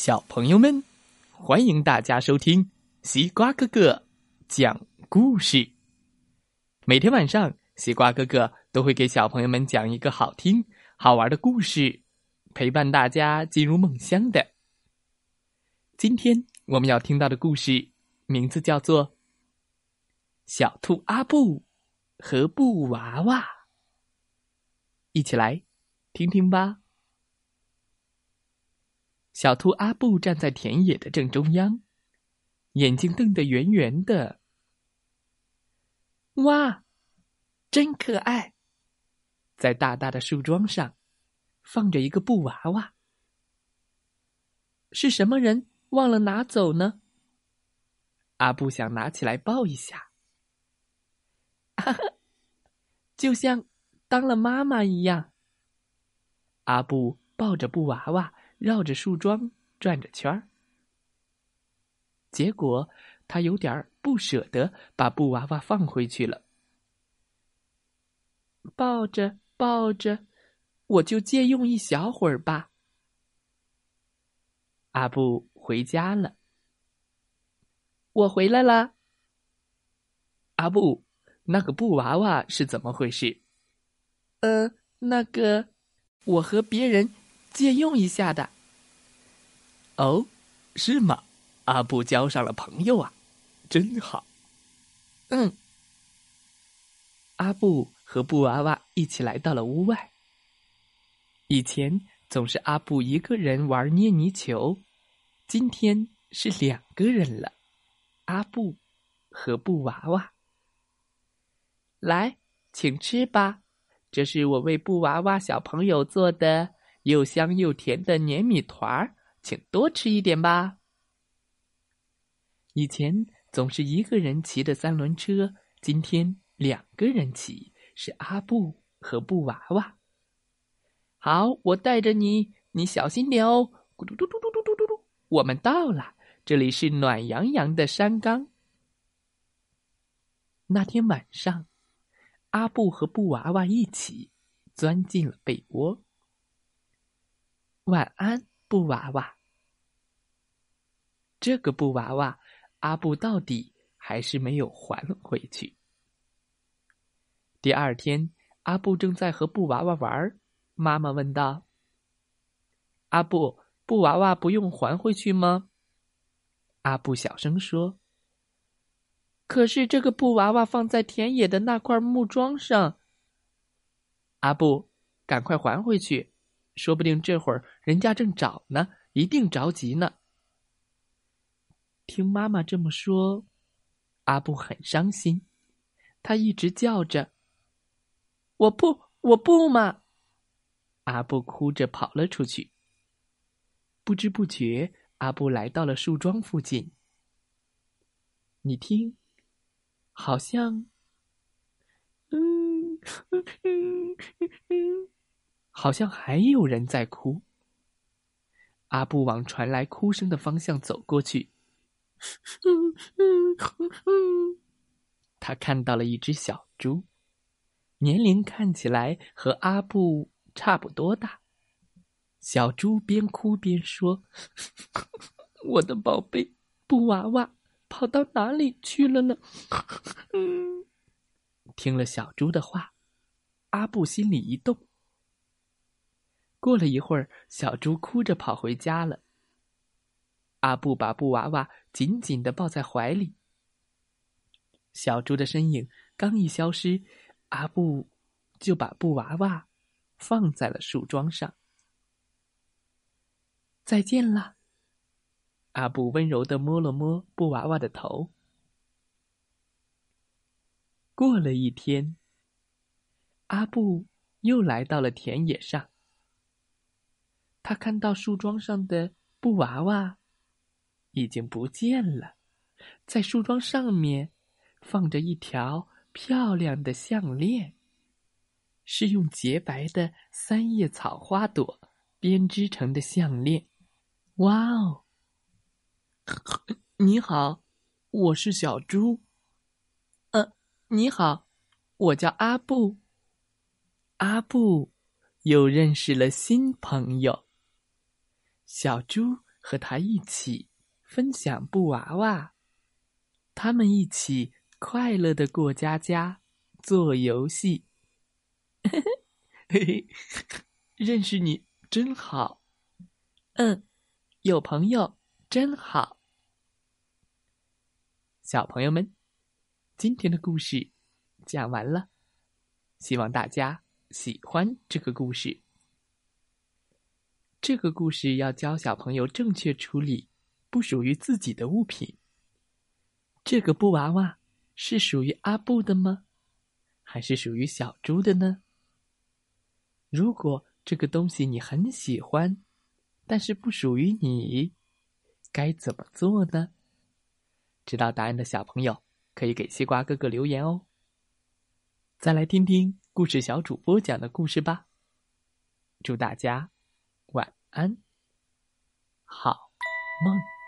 小朋友们，欢迎大家收听西瓜哥哥讲故事。每天晚上，西瓜哥哥都会给小朋友们讲一个好听、好玩的故事，陪伴大家进入梦乡的。今天我们要听到的故事名字叫做《小兔阿布和布娃娃》，一起来听听吧。小兔阿布站在田野的正中央，眼睛瞪得圆圆的。哇，真可爱！在大大的树桩上，放着一个布娃娃。是什么人忘了拿走呢？阿布想拿起来抱一下，哈哈，就像当了妈妈一样。阿布抱着布娃娃。绕着树桩转着圈儿，结果他有点不舍得把布娃娃放回去了。抱着抱着，我就借用一小会儿吧。阿布回家了，我回来了。阿布，那个布娃娃是怎么回事？呃，那个，我和别人。借用一下的。哦，是吗？阿布交上了朋友啊，真好。嗯。阿布和布娃娃一起来到了屋外。以前总是阿布一个人玩捏泥球，今天是两个人了。阿布和布娃娃，来，请吃吧，这是我为布娃娃小朋友做的。又香又甜的黏米团儿，请多吃一点吧。以前总是一个人骑的三轮车，今天两个人骑，是阿布和布娃娃。好，我带着你，你小心点哦。咕嘟嘟嘟嘟嘟嘟嘟嘟，我们到了，这里是暖洋洋的山岗。那天晚上，阿布和布娃娃一起钻进了被窝。晚安，布娃娃。这个布娃娃，阿布到底还是没有还回去。第二天，阿布正在和布娃娃玩，妈妈问道：“阿布，布娃娃不用还回去吗？”阿布小声说：“可是这个布娃娃放在田野的那块木桩上。”阿布，赶快还回去。说不定这会儿人家正找呢，一定着急呢。听妈妈这么说，阿布很伤心，他一直叫着：“我不，我不嘛！”阿布哭着跑了出去。不知不觉，阿布来到了树桩附近。你听，好像……嗯嗯嗯嗯。好像还有人在哭。阿布往传来哭声的方向走过去，他看到了一只小猪，年龄看起来和阿布差不多大。小猪边哭边说：“ 我的宝贝布娃娃跑到哪里去了呢？”听了小猪的话，阿布心里一动。过了一会儿，小猪哭着跑回家了。阿布把布娃娃紧紧的抱在怀里。小猪的身影刚一消失，阿布就把布娃娃放在了树桩上。再见了，阿布温柔的摸了摸布娃娃的头。过了一天，阿布又来到了田野上。他看到树桩上的布娃娃已经不见了，在树桩上面放着一条漂亮的项链，是用洁白的三叶草花朵编织成的项链。哇哦！你好，我是小猪。呃，你好，我叫阿布。阿布又认识了新朋友。小猪和他一起分享布娃娃，他们一起快乐的过家家，做游戏。嘿嘿，认识你真好。嗯，有朋友真好。小朋友们，今天的故事讲完了，希望大家喜欢这个故事。这个故事要教小朋友正确处理不属于自己的物品。这个布娃娃是属于阿布的吗？还是属于小猪的呢？如果这个东西你很喜欢，但是不属于你，该怎么做呢？知道答案的小朋友可以给西瓜哥哥留言哦。再来听听故事小主播讲的故事吧。祝大家安，好梦。